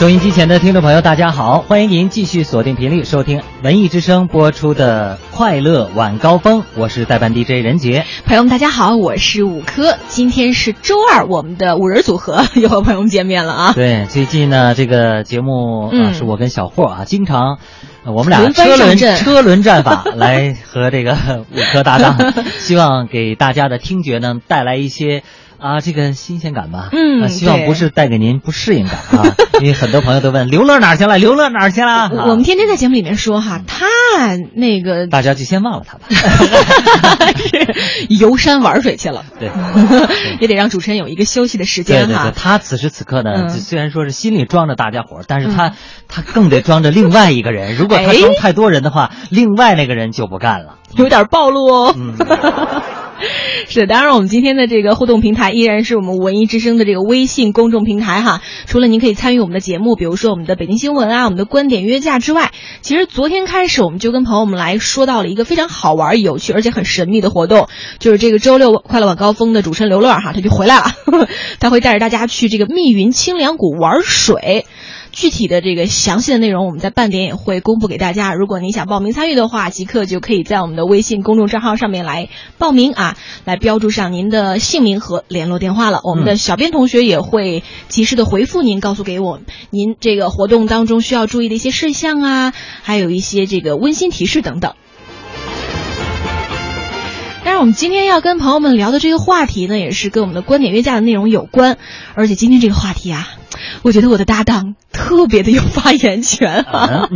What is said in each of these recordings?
收音机前的听众朋友，大家好，欢迎您继续锁定频率收听文艺之声播出的《快乐晚高峰》，我是代班 DJ 任杰。朋友们，大家好，我是五科。今天是周二，我们的五人组合 又和朋友们见面了啊。对，最近呢，这个节目啊，嗯是我跟小霍啊，经常呃我们俩车轮车轮战法 来和这个五科搭档，希望给大家的听觉呢带来一些。啊，这个新鲜感吧，嗯啊希望不是带给您不适应感啊，因为很多朋友都问刘乐哪儿去了，刘乐哪儿去了？啊我们天天在节目里面说哈，他那个大家就先忘了他吧。是游山玩水去了，对，也得让主持人有一个休息的时间对对对。他此时此刻呢，嗯虽然说是心里装着大家伙，但是他、他更得装着另外一个人。如果他哎装太多人的话，另外那个人就不干了。有点暴露哦。嗯，是，当然，我们今天的这个互动平台依然是我们文艺之声的这个微信公众平台哈。除了您可以参与我们的节目，比如说我们的北京新闻啊，我们的观点约架之外，其实昨天开始我们就跟朋友们来说到了一个非常好玩、有趣而且很神秘的活动，就是这个周六快乐晚高峰的主持人刘乐哈，他就回来了，他会带着大家去这个密云清凉谷玩水。具体的这个详细的内容，我们在半点也会公布给大家。如果您想报名参与的话，即刻就可以在我们的微信公众账号上面来报名啊，来标注上您的姓名和联络电话了。我们的小编同学也会及时的回复您，告诉给我您这个活动当中需要注意的一些事项啊，还有一些这个温馨提示等等。我们今天要跟朋友们聊的这个话题呢，也是跟我们的观点约架的内容有关。而且今天这个话题啊，我觉得我的搭档特别的有发言权啊。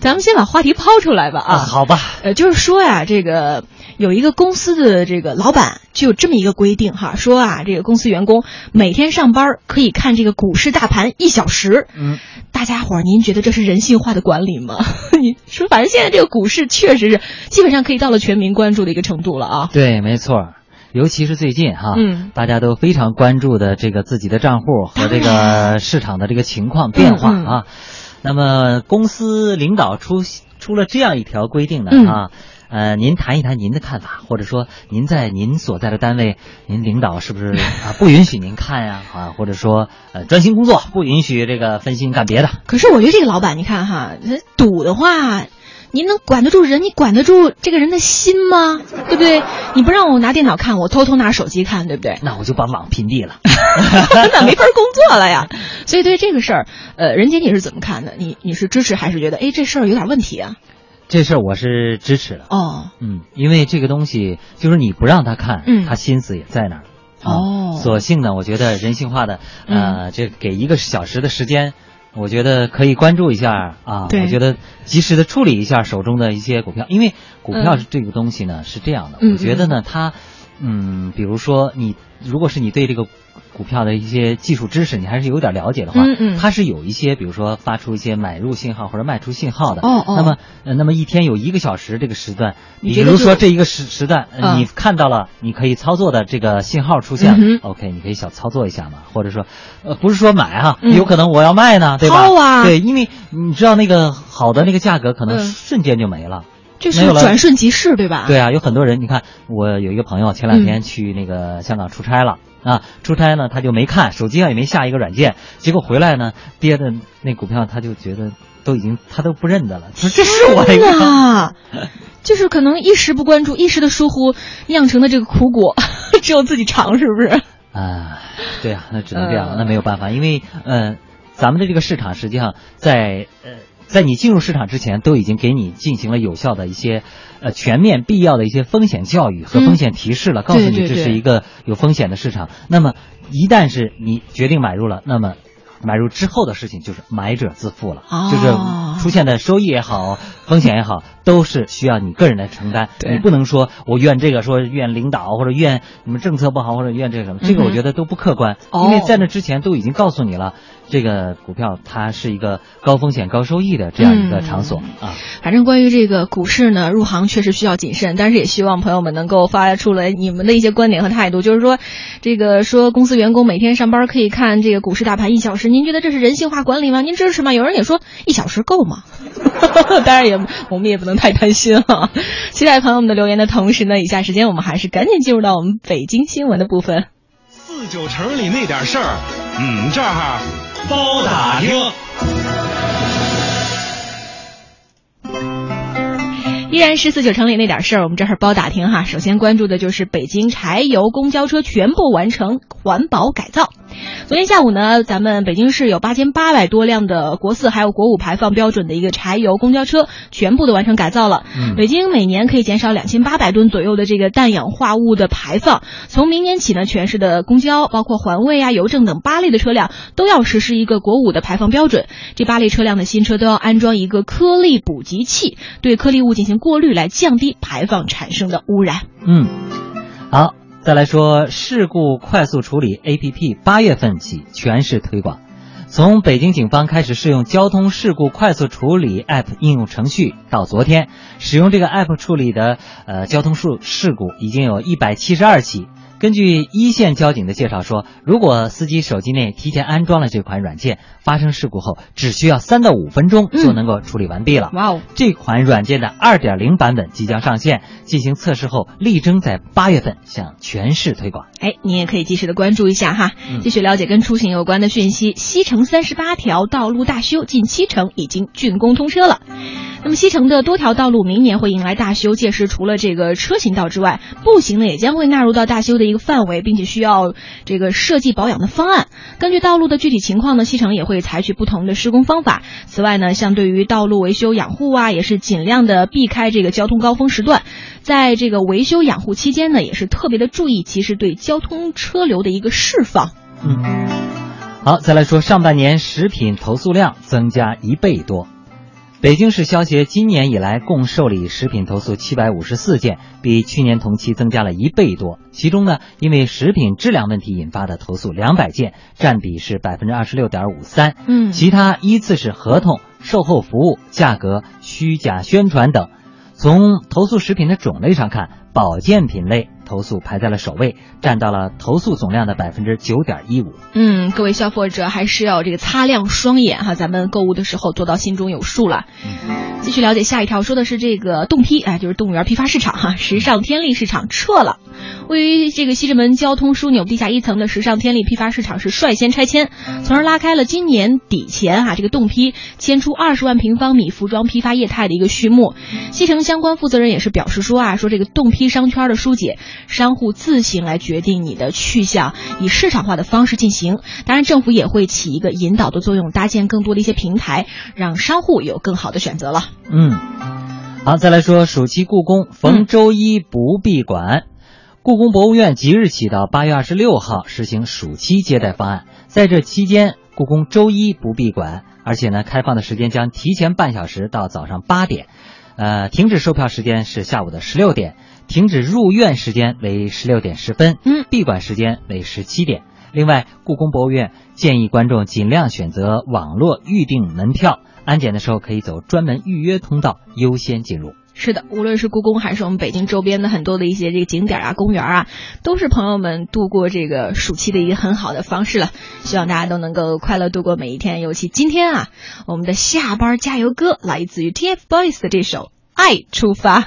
咱们先把话题抛出来吧啊，啊。好吧，呃，就是说呀，这个有一个公司的这个老板就有这么一个规定哈，说啊，这个公司员工每天上班可以看这个股市大盘一小时。嗯，大家伙儿，您觉得这是人性化的管理吗？你说，反正现在这个股市确实是基本上可以到了全民关注的一个程度了啊。对，没错。尤其是最近哈，嗯大家都非常关注的这个自己的账户和这个市场的这个情况变化嗯嗯啊。那么公司领导出出了这样一条规定呢嗯啊，呃，您谈一谈您的看法，或者说您在您所在的单位，您领导是不是 啊不允许您看呀啊，或者说呃专心工作，不允许这个分心干别的。可是我觉得这个老板，你看哈，他赌的话，您能管得住人？你管得住这个人的心吗？对不对？你不让我拿电脑看，我偷偷拿手机看，对不对？那我就把网屏蔽了。那没法工作了呀。所以对这个事儿，呃，任杰你是怎么看的？你你是支持还是觉得，哎，这事儿有点问题啊？这事儿我是支持的。哦，嗯，因为这个东西就是你不让他看，嗯他心思也在那儿。啊哦索性呢，我觉得人性化的，呃，这给一个小时的时间，我觉得可以关注一下啊。对我觉得及时的处理一下手中的一些股票，因为股票嗯这个东西呢、是这样的，嗯我觉得呢，它，嗯，比如说你如果是你对这个股票的一些技术知识，你还是有点了解的话，嗯嗯。它是有一些，比如说发出一些买入信号或者卖出信号的。哦哦。那么，呃，那么一天有一个小时这个时段，比如说这一个时时段，你看到了你可以操作的这个信号出现了、嗯 o k 你可以小操作一下嘛，或者说，呃，不是说买哈、嗯。有可能我要卖呢，对吧？啊。对，因为你知道那个好的那个价格可能嗯。瞬间就没了。就是转瞬即逝，对吧？对啊，有很多人，你看我有一个朋友前两天去那个香港出差了。啊，出差呢，他就没看手机上也没下一个软件，结果回来呢，跌的那股票他就觉得都已经他都不认得了，说这是我的一天个，就是可能一时不关注，一时的疏忽酿成的这个苦果，只有自己尝，是不是？啊，对啊，那只能这样，呃那没有办法，因为呃，咱们的这个市场实际上在呃，在你进入市场之前，都已经给你进行了有效的一些呃全面必要的一些风险教育和嗯。风险提示了，告诉你这是一个有风险的市场。那么一旦是你决定买入了，那么买入之后的事情就是买者自负了，哦就是出现的收益也好，风险也好，都是需要你个人来承担。你不能说我怨这个，说怨领导或者怨你们政策不好或者怨这个什么，这个我觉得都不客观，哦因为在那之前都已经告诉你了，这个股票它是一个高风险高收益的这样一个场所、啊。反正关于这个股市呢，入行确实需要谨慎，但是也希望朋友们能够发出来你们的一些观点和态度。就是说，这个说公司员工每天上班可以看这个股市大盘一小时，您觉得这是人性化管理吗？您支持吗？有人也说一小时够吗？当然也我们也不能太贪心啊。期待朋友们的留言的同时呢，以下时间我们还是赶紧进入到我们北京新闻的部分。四九城里那点事儿，嗯，这儿包打听。依然是四九城里那点事儿，我们这儿包打听哈。首先关注的就是北京柴油公交车全部完成环保改造。昨天下午呢，咱们北京市有八千八百多辆的国四还有国五排放标准的一个柴油公交车，全部都完成改造了。嗯北京每年可以减少两千八百吨左右的这个氮氧化物的排放。从明年起呢，全市的公交，包括环卫啊、邮政等八类的车辆都要实施一个国五的排放标准。这八类车辆的新车都要安装一个颗粒补集器，对颗粒物进行过滤，来降低排放产生的污染。嗯，好，再来说事故快速处理 APP，八月份起全市推广。从北京警方开始试用交通事故快速处理 App 应用程序到昨天，使用这个 App 处理的呃交通事事故已经有一百七十二起。根据一线交警的介绍说，如果司机手机内提前安装了这款软件，发生事故后只需要三到五分钟就能够处理完毕了。哇哦！这款软件的二点零版本即将上线，进行测试后，力争在八月份向全市推广。哎，你也可以及时的关注一下哈，嗯继续了解跟出行有关的讯息。西城三十八条道路大修，近七成已经竣工通车了。那么西城的多条道路明年会迎来大修，届时除了这个车行道之外，步行呢也将会纳入到大修的一个范围，并且需要这个设计保养的方案。根据道路的具体情况呢，西城也会采取不同的施工方法。此外呢，像对于道路维修养护啊，也是尽量的避开这个交通高峰时段，在这个维修养护期间呢，也是特别的注意，其实对交通车流的一个释放。嗯，好，再来说上半年食品投诉量增加一倍多。北京市消协今年以来共受理食品投诉七百五十四件，比去年同期增加了一倍多。其中呢，因为食品质量问题引发的投诉两百件，占比是百分之二十六点五三。嗯其他依次是合同、售后服务、价格、虚假宣传等。从投诉食品的种类上看，保健品类投诉排在了首位，占到了投诉总量的百分之九点一五。嗯，各位消费者还是要这个擦亮双眼哈，咱们购物的时候做到心中有数了。继续了解下一条，说的是这个动批，哎，就是动物园批发市场哈，时尚天利市场撤了。位于这个西直门交通枢纽地下一层的时尚天利批发市场是率先拆迁，从而拉开了今年底前哈这个动批迁出二十万平方米服装批发业态的一个序幕。西城相关负责人也是表示说啊，说这个动批商圈的疏解，商户自行来决定你的去向，以市场化的方式进行。当然，政府也会起一个引导的作用，搭建更多的一些平台，让商户有更好的选择了。嗯，好，再来说暑期故宫逢周一不闭馆。故宫博物院即日起到八月二十六号实行暑期接待方案，在这期间，故宫周一不闭馆，而且呢，开放的时间将提前半小时到早上八点，呃，停止售票时间是下午的十六点，停止入院时间为十六点十分，嗯闭馆时间为十七点。另外，故宫博物院建议观众尽量选择网络预订门票，安检的时候可以走专门预约通道，优先进入。是的，无论是故宫还是我们北京周边的很多的一些这个景点啊、公园啊，都是朋友们度过这个暑期的一个很好的方式了。希望大家都能够快乐度过每一天。尤其今天啊，我们的下班加油歌来自于 TFBOYS 的这首《爱出发》。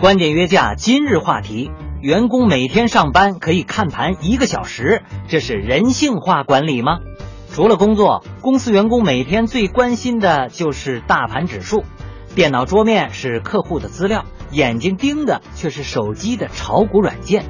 观点约架，今日话题：员工每天上班可以看盘一个小时，这是人性化管理吗？除了工作，公司员工每天最关心的就是大盘指数。电脑桌面是客户的资料，眼睛盯的却是手机的炒股软件。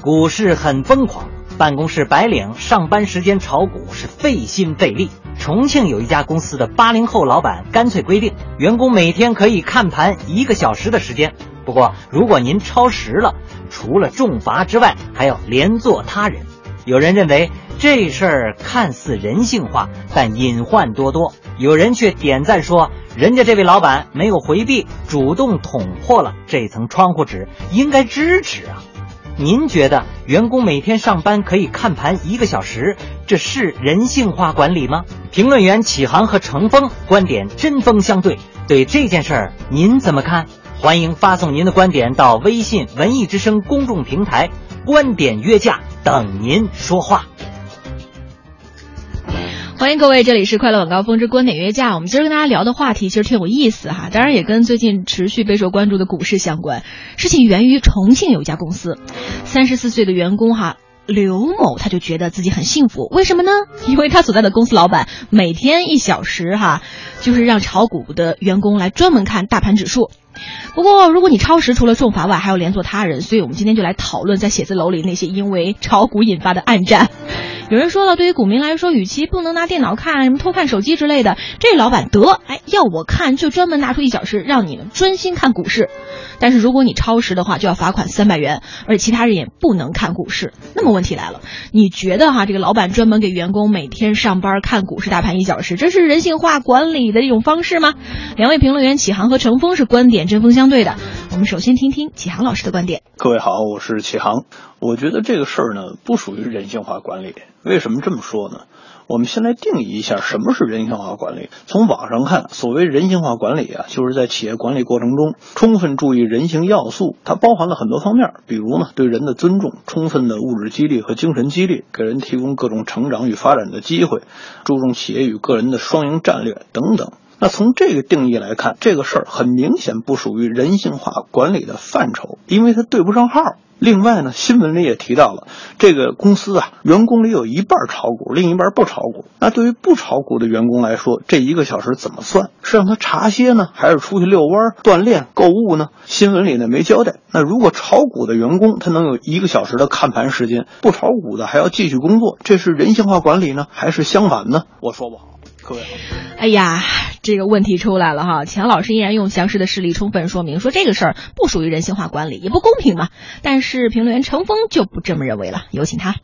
股市很疯狂，办公室白领上班时间炒股是费心费力。重庆有一家公司的八零后老板干脆规定，员工每天可以看盘一个小时的时间。不过，如果您超时了，除了重罚之外，还要连坐他人。有人认为这事儿看似人性化，但隐患多多。有人却点赞说，人家这位老板没有回避，主动捅破了这层窗户纸，应该支持啊。您觉得员工每天上班可以看盘一个小时，这是人性化管理吗？评论员启航和程峰观点针锋相对，对这件事儿您怎么看？欢迎发送您的观点到微信“文艺之声”公众平台，观点约架等您说话。欢迎各位，这里是快乐晚高峰之观点约架。我们今儿跟大家聊的话题其实挺有意思哈，当然也跟最近持续备受关注的股市相关。事情源于重庆有一家公司，三十四岁的员工哈刘某他就觉得自己很幸福，为什么呢？因为他所在的公司老板每天一小时哈，就是让炒股的员工来专门看大盘指数。不过，如果你超时，除了重罚外，还要连坐他人。所以我们今天就来讨论在写字楼里那些因为炒股引发的暗战。有人说了，对于股民来说，与其不能拿电脑看，什么偷看手机之类的，这老板得哎要我看，就专门拿出一小时让你们专心看股市。但是如果你超时的话，就要罚款三百元，而且其他人也不能看股市。那么问题来了，你觉得哈，这个老板专门给员工每天上班看股市大盘一小时，这是人性化管理的一种方式吗？两位评论员启航和程峰是观点针锋相对的。我们首先听听启航老师的观点。各位好，我是启航。我觉得这个事儿呢，不属于人性化管理。为什么这么说呢？我们先来定义一下什么是人性化管理。从网上看，所谓人性化管理啊，就是在企业管理过程中充分注意人性要素，它包含了很多方面，比如呢，对人的尊重，充分的物质激励和精神激励，给人提供各种成长与发展的机会，注重企业与个人的双赢战略等等。那从这个定义来看，这个事儿很明显不属于人性化管理的范畴，因为它对不上号。另外呢，新闻里也提到了，这个公司啊，员工里有一半炒股，另一半不炒股。那对于不炒股的员工来说，这一个小时怎么算？是让他茶歇呢，还是出去遛弯、锻炼、购物呢？新闻里呢没交代。那如果炒股的员工他能有一个小时的看盘时间，不炒股的还要继续工作，这是人性化管理呢，还是相反呢？我说不好。哎呀，这个问题出来了哈！钱老师依然用详实的事例充分说明，说这个事儿不属于人性化管理，也不公平嘛。但是评论员程峰就不这么认为了，有请他。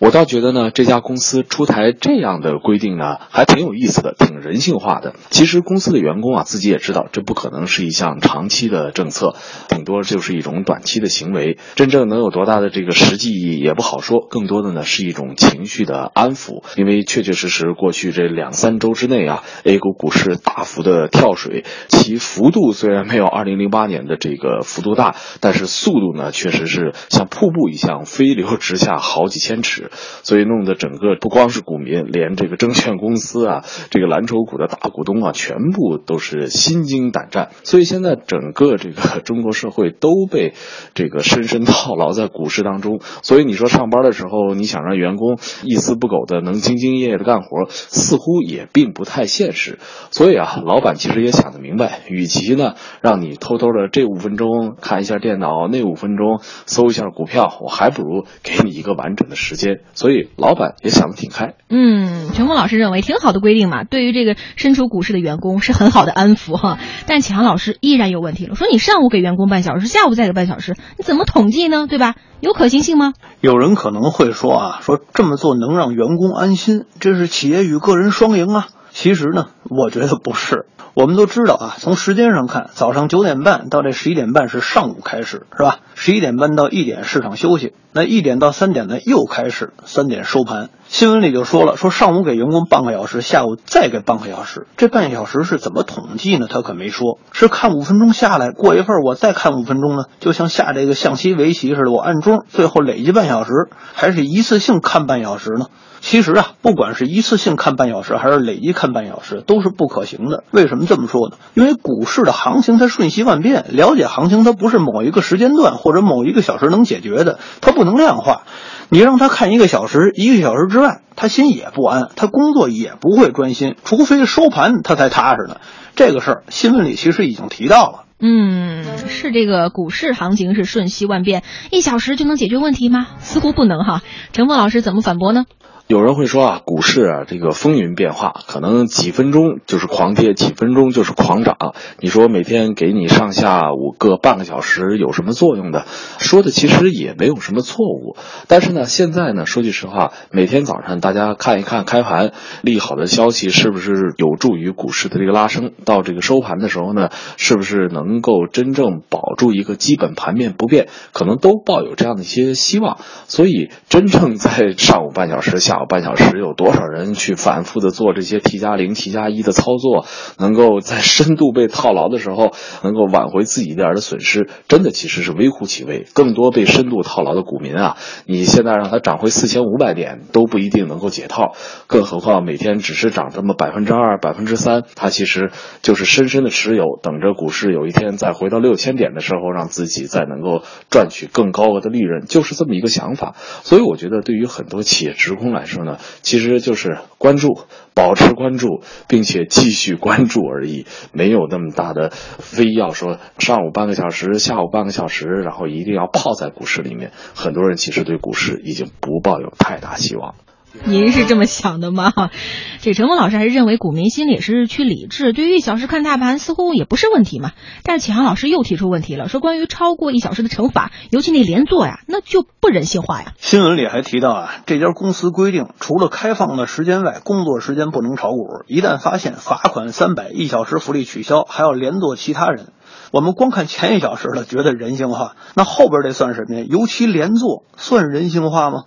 我倒觉得呢，这家公司出台这样的规定呢，还挺有意思的，挺人性化的。其实公司的员工啊，自己也知道，这不可能是一项长期的政策，顶多就是一种短期的行为。真正能有多大的这个实际意义也不好说，更多的呢是一种情绪的安抚。因为确确实实过去这两三周之内啊，A 股股市大幅的跳水，其幅度虽然没有2008年的这个幅度大，但是速度呢确实是像瀑布一样飞流直下好几千尺。所以弄得整个不光是股民，连这个证券公司啊，这个蓝筹股的大股东啊，全部都是心惊胆战。所以现在整个这个 中国社会都被这个深深套牢在股市当中。所以你说上班的时候，你想让员工一丝不苟的能兢兢业业的干活，似乎也并不太现实。所以啊，老板其实也想得明白，与其呢让你偷偷的这五分钟看一下电脑，那五分钟搜一下股票，我还不如给你一个完整的时间。所以老板也想得挺开。嗯，全峰老师认为挺好的规定嘛，对于这个身处股市的员工是很好的安抚哈。但启航老师依然有问题了，说你上午给员工半小时，下午再给半小时，你怎么统计呢？对吧？有可行性吗？有人可能会说啊，说这么做能让员工安心，这是企业与个人双赢啊。其实呢，我觉得不是。我们都知道啊，从时间上看，早上九点半到这十一点半是上午开始，是吧？十一点半到一点市场休息，那一点到三点呢又开始，三点收盘。新闻里就说了，说上午给员工半个小时，下午再给半个小时。这半小时是怎么统计呢？他可没说，是看五分钟下来，过一会儿我再看五分钟呢，就像下这个象棋、围棋似的，我按钟，最后累计半小时，还是一次性看半小时呢？其实啊，不管是一次性看半小时，还是累计看半小时，都是不可行的。为什么这么说呢？因为股市的行情它瞬息万变，了解行情它不是某一个时间段或者某一个小时能解决的，它不能量化。你让他看一个小时，一个小时之外，他心也不安，他工作也不会专心，除非收盘他才踏实呢。这个事儿新闻里其实已经提到了。嗯，是这个股市行情是瞬息万变，一小时就能解决问题吗？似乎不能哈。陈峰老师怎么反驳呢？有人会说啊，股市啊，这个风云变化，可能几分钟就是狂跌，几分钟就是狂涨。你说每天给你上下五个半个小时有什么作用的？说的其实也没有什么错误。但是呢，现在呢，说句实话，每天早上大家看一看开盘利好的消息是不是有助于股市的这个拉升？到这个收盘的时候呢，是不是能够真正保住一个基本盘面不变？可能都抱有这样的一些希望。所以，真正在上午半小时下。啊半小时有多少人去反复的做这些 T 加零、T 加一的操作，能够在深度被套牢的时候，能够挽回自己一点的损失，真的其实是微乎其微。更多被深度套牢的股民啊，你现在让他涨回四千五百点都不一定能够解套，更何况每天只是涨这么百分之二、百分之三，他其实就是深深的持有，等着股市有一天再回到六千点的时候，让自己再能够赚取更高额的利润，就是这么一个想法。所以我觉得，对于很多企业职工来说，呢，其实就是关注、保持关注，并且继续关注而已，没有那么大的非要说上午半个小时、下午半个小时，然后一定要泡在股市里面。很多人其实对股市已经不抱有太大希望。您是这么想的吗？这陈峰老师还是认为股民心里是趋理智，对于一小时看大盘似乎也不是问题嘛。但是启航老师又提出问题了，说关于超过一小时的惩罚，尤其那连坐呀，那就不人性化呀。新闻里还提到啊，这家公司规定，除了开放的时间外，工作时间不能炒股，一旦发现罚款三百，一小时福利取消，还要连坐其他人。我们光看前一小时的，觉得人性化，那后边这算什么呀？尤其连坐算人性化吗？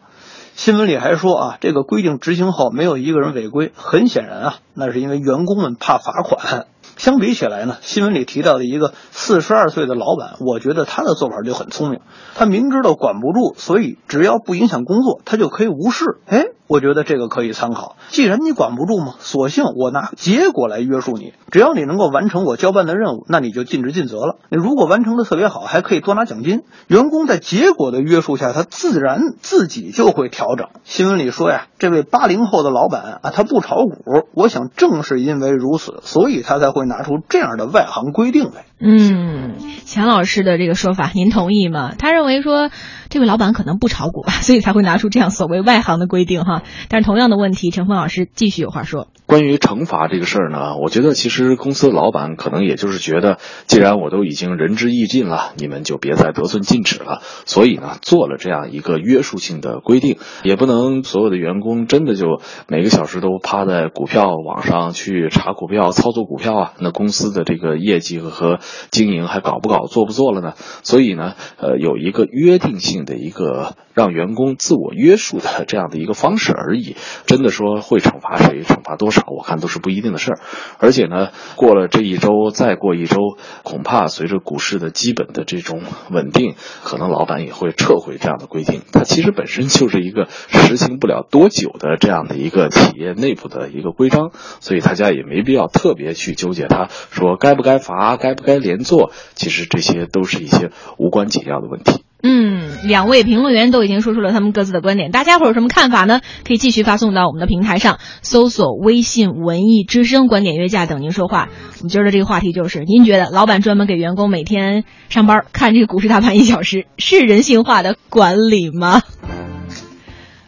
新闻里还说啊，这个规定执行后没有一个人违规，很显然啊，那是因为员工们怕罚款。相比起来呢，新闻里提到的一个四十二岁的老板，我觉得他的做法就很聪明。他明知道管不住，所以只要不影响工作，他就可以无视。哎，我觉得这个可以参考。既然你管不住嘛，索性我拿结果来约束你。只要你能够完成我交办的任务，那你就尽职尽责了。你如果完成的特别好，还可以多拿奖金。员工在结果的约束下，他自然自己就会调整。新闻里说呀，这位八零后的老板啊，他不炒股，我想正是因为如此，所以他才会。拿出这样的外行规定来，嗯，钱老师的这个说法，您同意吗？他认为说，这位老板可能不炒股吧，所以才会拿出这样所谓外行的规定哈。但是同样的问题，陈峰老师继续有话说。关于惩罚这个事儿呢，我觉得其实公司老板可能也就是觉得，既然我都已经仁至义尽了，你们就别再得寸进尺了，所以呢，做了这样一个约束性的规定，也不能所有的员工真的就每个小时都趴在股票网上去查股票、操作股票啊，那公司的这个业绩和经营还搞不搞、做不做了呢？所以呢，呃，有一个约定性的一个。让员工自我约束的这样的一个方式而已，真的说会惩罚谁、惩罚多少，我看都是不一定的事儿。而且呢，过了这一周，再过一周，恐怕随着股市的基本的这种稳定，可能老板也会撤回这样的规定。它其实本身就是一个实行不了多久的这样的一个企业内部的一个规章，所以大家也没必要特别去纠结它，说该不该罚、该不该连坐，其实这些都是一些无关紧要的问题。嗯，两位评论员都已经说出了他们各自的观点，大家伙有什么看法呢？可以继续发送到我们的平台上，搜索微信“文艺之声”，观点约架等您说话。我们今儿的这个话题就是：您觉得老板专门给员工每天上班看这个股市大盘一小时，是人性化的管理吗？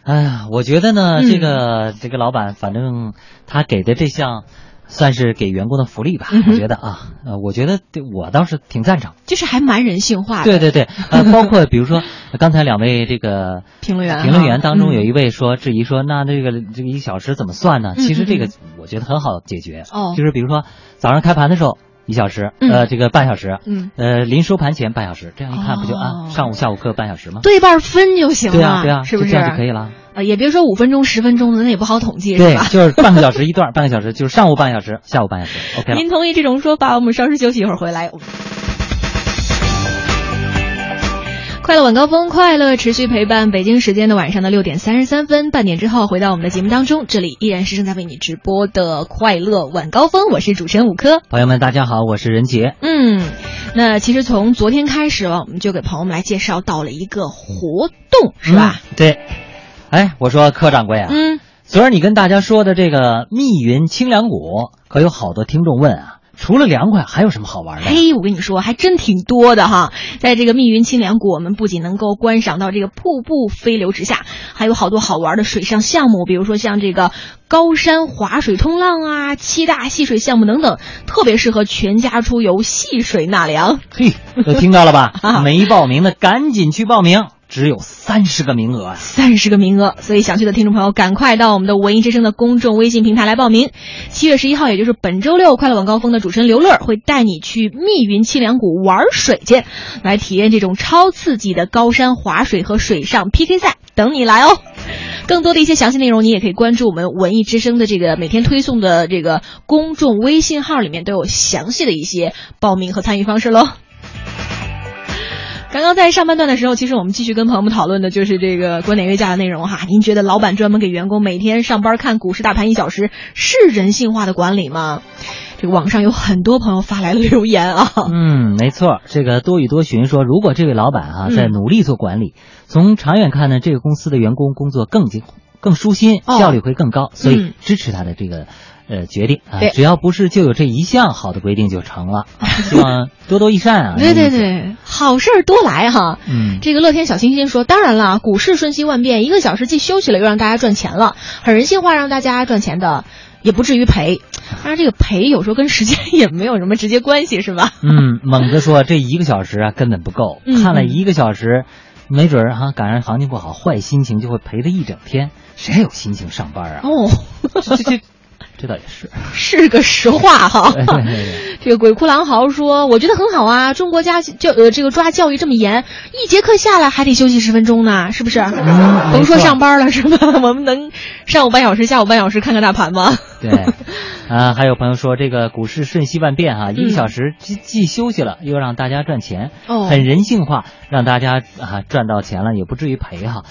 哎呀，我觉得呢，这个这个老板，反正他给的这项。算是给员工的福利吧。嗯我觉得啊，呃，我觉得对我倒是挺赞成。就是还蛮人性化的。对对对，呃，包括比如说刚才两位这个评论员评论员当中嗯有一位说质疑说，那这个这个一小时怎么算呢？嗯其实这个嗯我觉得很好解决，哦就是比如说早上开盘的时候一小时，嗯呃，这个半小时，嗯，呃，临收盘前半小时，这样一看不就哦啊，上午下午各半小时吗？对半分就行了。对啊对啊，是不是这样就可以了。呃，也别说五分钟、十分钟的，那也不好统计，是对吧，？就是半个小时一段，半个小时就是上午半小时，下午半小时，OK。您同意这种说法？我们稍事休息一会儿回来。快乐晚高峰，快乐持续陪伴。北京时间的晚上的六点三十三分，半点之后回到我们的节目当中，这里依然是正在为你直播的快乐晚高峰，我是主持人五科。朋友们，大家好，我是任杰。嗯，那其实从昨天开始了，我们就给朋友们来介绍到了一个活动，是吧？嗯？对。哎，我说柯掌柜啊，嗯，昨儿你跟大家说的这个密云清凉谷，可有好多听众问啊，除了凉快，还有什么好玩的？嘿，我跟你说，还真挺多的哈。在这个密云清凉谷，我们不仅能够观赏到这个瀑布飞流直下，还有好多好玩的水上项目，比如说像这个高山滑水冲浪啊、七大戏水项目等等，特别适合全家出游戏水纳凉。嘿，都听到了吧？啊没报名的赶紧去报名，只有三十个名额！三十个名额，所以想去的听众朋友赶快到我们的文艺之声的公众微信平台来报名。七月十一号，也就是本周六，快乐晚高峰的主持人刘乐会带你去密云清凉谷玩水去，来体验这种超刺激的高山滑水和水上 PK 赛，等你来哦。更多的一些详细内容，你也可以关注我们文艺之声的这个每天推送的这个公众微信号，里面都有详细的一些报名和参与方式喽。刚刚在上半段的时候，其实我们继续跟朋友们讨论的就是这个观点约架的内容哈。您觉得老板专门给员工每天上班看股市大盘一小时是人性化的管理吗？这个网上有很多朋友发来了留言啊。嗯，没错，这个多语多询说，如果这位老板啊嗯在努力做管理，从长远看呢，这个公司的员工工作更精更舒心，哦效率会更高，所以嗯支持他的这个。呃，决定啊，只要不是就有这一项好的规定就成了，啊 希望多多益善啊。对对对，好事儿多来哈。嗯，这个乐天小星星说：“当然了，股市瞬息万变，一个小时既休息了，又让大家赚钱了，很人性化，让大家赚钱的，也不至于赔。当然，这个赔有时候跟时间也没有什么直接关系，是吧？嗯，猛子说这一个小时啊根本不够，嗯看了一个小时，没准儿哈赶上行情不好，坏心情就会赔他一整天，谁还有心情上班啊？哦，这这这倒也是，是个实话哈。对对对对 这个鬼哭狼嚎说：“我觉得很好啊，中国家教呃这个抓教育这么严，一节课下来还得休息十分钟呢，是不是？嗯甭说上班了是吧？我们能上午半小时，下午半小时看看大盘吗？对，啊，还有朋友说这个股市瞬息万变哈、一个小时既既休息了，又让大家赚钱，哦很人性化，让大家啊赚到钱了也不至于赔哈。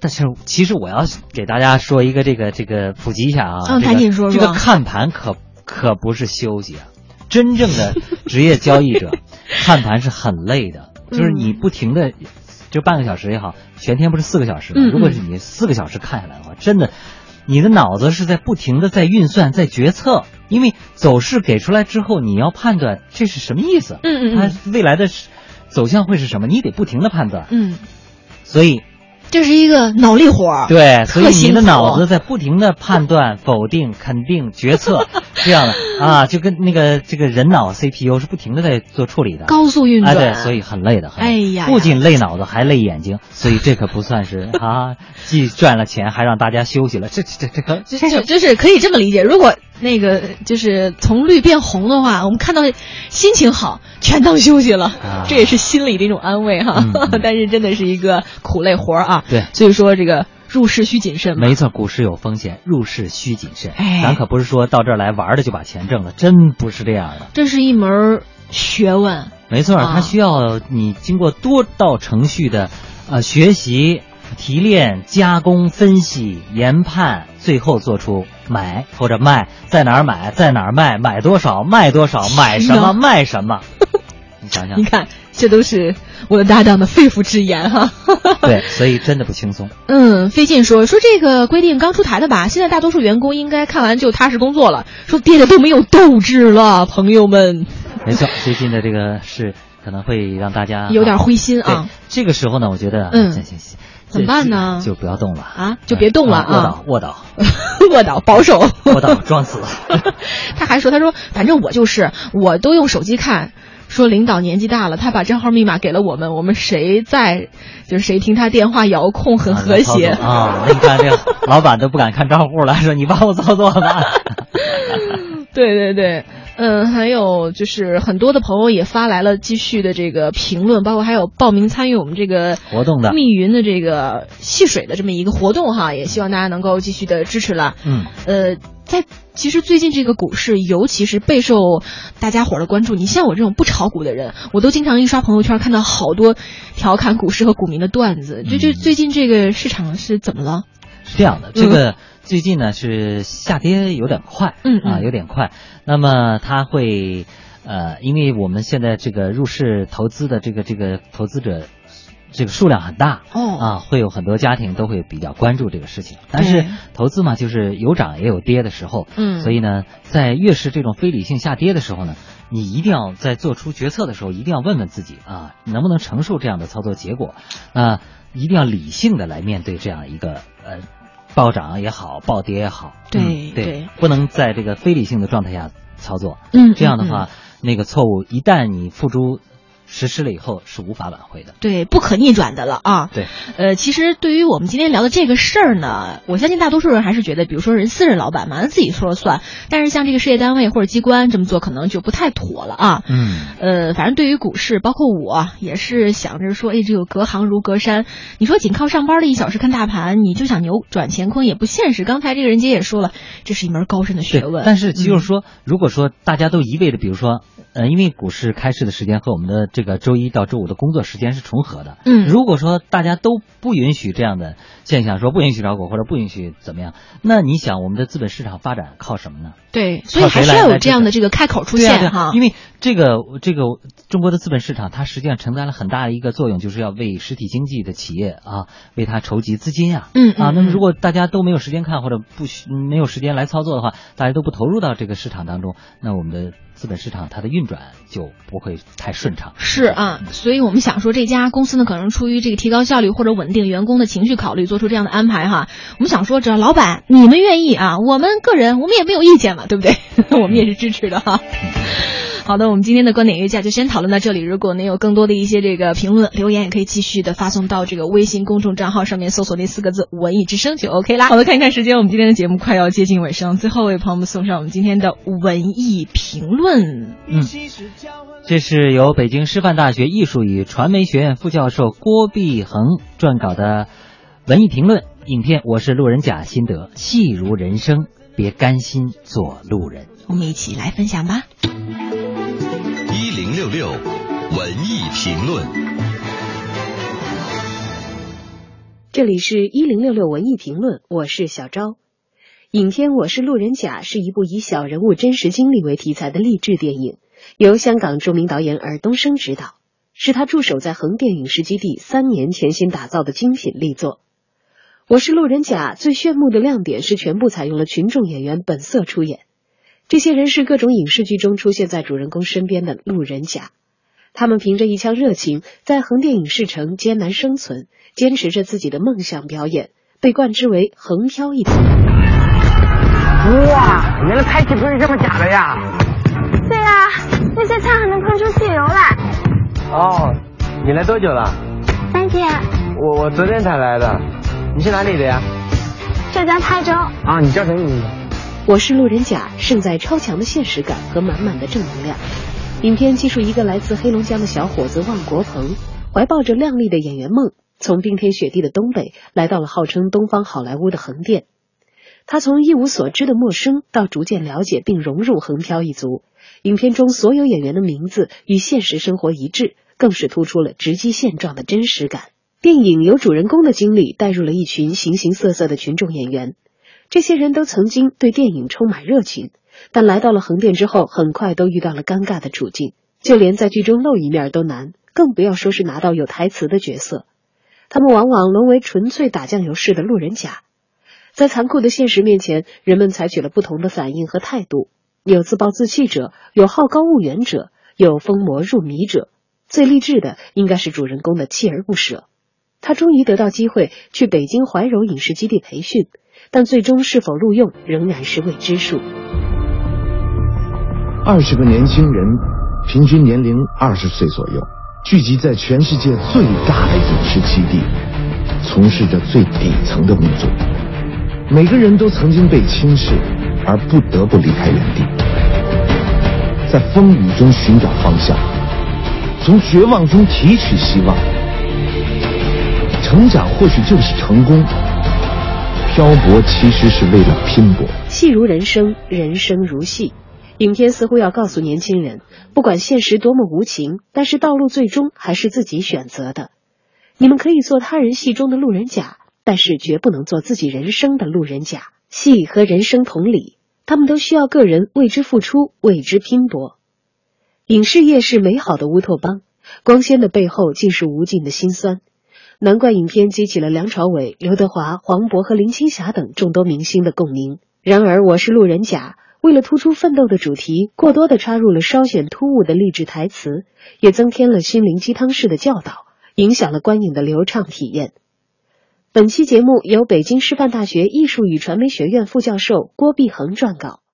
但是其实我要给大家说一个这个这个普及一下啊，嗯赶紧说说这个看盘可可不是休息啊，真正的 职业交易者看盘是很累的，就是你不停的。就半个小时也好，全天不是四个小时吗？如果是你四个小时看下来的话，真的，你的脑子是在不停的在运算、在决策，因为走势给出来之后，你要判断这是什么意思，嗯嗯嗯。它未来的走向会是什么，你得不停的判断，嗯，所以这是一个脑力活儿。对，所以你的脑子在不停的判断、否定、肯定、决策，这样的啊，就跟那个这个人脑 CPU 是不停的在做处理的，高速运转哎，转，对，所以很累的。很累哎呀呀不仅累脑子，还累眼睛，所以这可不算是 啊，既赚了钱，还让大家休息了。这这这可这这是就是可以这么理解。如果那个就是从绿变红的话，我们看到心情好，全当休息了，啊这也是心里的一种安慰哈。但是真的是一个苦累活儿啊。对所以说这个入市需谨慎。没错，股市有风险，入市需谨慎。哎咱可不是说到这儿来玩的就把钱挣了，真不是这样的。这是一门学问。没错，啊它需要你经过多道程序的呃学习、提炼、加工、分析、研判，最后做出买或者卖，在哪儿买，在哪儿卖，买多少，卖多少，买什么，卖什么。你想想你，看，这都是我的搭档的肺腑之言哈。对，所以真的不轻松。嗯，费劲说说这个规定刚出台的吧，现在大多数员工应该看完就踏实工作了。说跌的都没有斗志了，朋友们。没错，最近的这个事可能会让大家有点灰心啊，这个时候呢，我觉得，嗯行行行，怎么办呢？就不要动了啊，就别动了啊！卧倒，卧倒，卧倒保守，卧倒，装死。他还说：“他说，反正我就是，我都用手机看。说领导年纪大了，他把账号密码给了我们，我们谁在，就是谁听他电话遥控，很和谐啊。你看这个老板都不敢看账户了，说你帮我操作吧。对对对。”嗯，还有就是很多的朋友也发来了继续的这个评论，包括还有报名参与我们这个活动的密云的这个戏水的这么一个活动哈，也希望大家能够继续的支持了。嗯，呃，在其实最近这个股市，尤其是备受大家伙的关注。你像我这种不炒股的人，我都经常一刷朋友圈看到好多调侃股市和股民的段子。就就最近这个市场是怎么了？是这样的，这个。最近呢是下跌有点快，嗯啊有点快，那么它会，呃，因为我们现在这个入市投资的这个这个投资者，这个数量很大，哦。啊会有很多家庭都会比较关注这个事情，但是投资嘛就是有涨也有跌的时候，嗯，所以呢在越是这种非理性下跌的时候呢，你一定要在做出决策的时候一定要问问自己啊能不能承受这样的操作结果，啊一定要理性的来面对这样一个呃。暴涨也好，暴跌也好，对对，不能在这个非理性的状态下操作。嗯，这样的话，那个错误一旦你付诸。实施了以后是无法挽回的，对，不可逆转的了啊。对，呃，其实对于我们今天聊的这个事儿呢，我相信大多数人还是觉得，比如说人私人老板嘛，自己说了算。但是像这个事业单位或者机关这么做，可能就不太妥了啊。嗯。呃，反正对于股市，包括我也是想着说，哎，这个隔行如隔山。你说仅靠上班的一小时看大盘，你就想扭转乾坤也不现实。刚才这个人杰也说了，这是一门高深的学问。但是就是说，如果说大家都一味的，比如说，呃，因为股市开市的时间和我们的。这个周一到周五的工作时间是重合的。嗯，如果说大家都不允许这样的现象，说不允许炒股或者不允许怎么样，那你想我们的资本市场发展靠什么呢？对，所以还是要有这样的这个开口出现哈。因为这个这个中国的资本市场，它实际上承担了很大的一个作用，就是要为实体经济的企业啊，为它筹集资金啊。嗯啊，那么如果大家都没有时间看或者不没有时间来操作的话，大家都不投入到这个市场当中，那我们的。资本市场它的运转就不会太顺畅。是啊，所以我们想说，这家公司呢，可能出于这个提高效率或者稳定员工的情绪考虑，做出这样的安排哈。我们想说，只要老板你们愿意啊，我们个人我们也没有意见嘛，对不对？我们也是支持的哈。好的，我们今天的观点约架就先讨论到这里。如果您有更多的一些这个评论留言，也可以继续的发送到这个微信公众账号上面，搜索那四个字“文艺之声”就 OK 啦。好的，看一看时间，我们今天的节目快要接近尾声，最后为朋友们送上我们今天的文艺评论。嗯，这是由北京师范大学艺术与传媒学院副教授郭碧恒撰稿的文艺评论影片。我是路人甲，心得戏如人生，别甘心做路人。我们一起来分享吧。一零六六文艺评论，这里是一零六六文艺评论，我是小昭。影片《我是路人甲》是一部以小人物真实经历为题材的励志电影，由香港著名导演尔冬升执导，是他驻守在横店影视基地三年潜心打造的精品力作。《我是路人甲》最炫目的亮点是全部采用了群众演员本色出演。这些人是各种影视剧中出现在主人公身边的路人甲，他们凭着一腔热情，在横店影视城艰难生存，坚持着自己的梦想表演，被冠之为“横漂一族”。哇，原来拍戏不是这么假的呀！对呀，那些菜还能喷出汽油来。哦，你来多久了？三天。我我昨天才来的。你是哪里的呀？浙江台州。啊，你叫什么名字？我是路人甲，胜在超强的现实感和满满的正能量。影片记述一个来自黑龙江的小伙子万国鹏，怀抱着靓丽的演员梦，从冰天雪地的东北来到了号称东方好莱坞的横店。他从一无所知的陌生到逐渐了解并融入横漂一族。影片中所有演员的名字与现实生活一致，更是突出了直击现状的真实感。电影由主人公的经历带入了一群形形色色的群众演员。这些人都曾经对电影充满热情，但来到了横店之后，很快都遇到了尴尬的处境，就连在剧中露一面都难，更不要说是拿到有台词的角色。他们往往沦为纯粹打酱油式的路人甲。在残酷的现实面前，人们采取了不同的反应和态度：有自暴自弃者，有好高骛远者，有疯魔入迷者。最励志的应该是主人公的锲而不舍。他终于得到机会去北京怀柔影视基地培训，但最终是否录用仍然是未知数。二十个年轻人，平均年龄二十岁左右，聚集在全世界最大的影视基地，从事着最底层的工作。每个人都曾经被轻视，而不得不离开原地，在风雨中寻找方向，从绝望中提取希望。成长或许就是成功，漂泊其实是为了拼搏。戏如人生，人生如戏。影片似乎要告诉年轻人，不管现实多么无情，但是道路最终还是自己选择的。你们可以做他人戏中的路人甲，但是绝不能做自己人生的路人甲。戏和人生同理，他们都需要个人为之付出，为之拼搏。影视业是美好的乌托邦，光鲜的背后竟是无尽的辛酸。难怪影片激起了梁朝伟、刘德华、黄渤和林青霞等众多明星的共鸣。然而，我是路人甲。为了突出奋斗的主题，过多的插入了稍显突兀的励志台词，也增添了心灵鸡汤式的教导，影响了观影的流畅体验。本期节目由北京师范大学艺术与传媒学院副教授郭碧恒撰稿。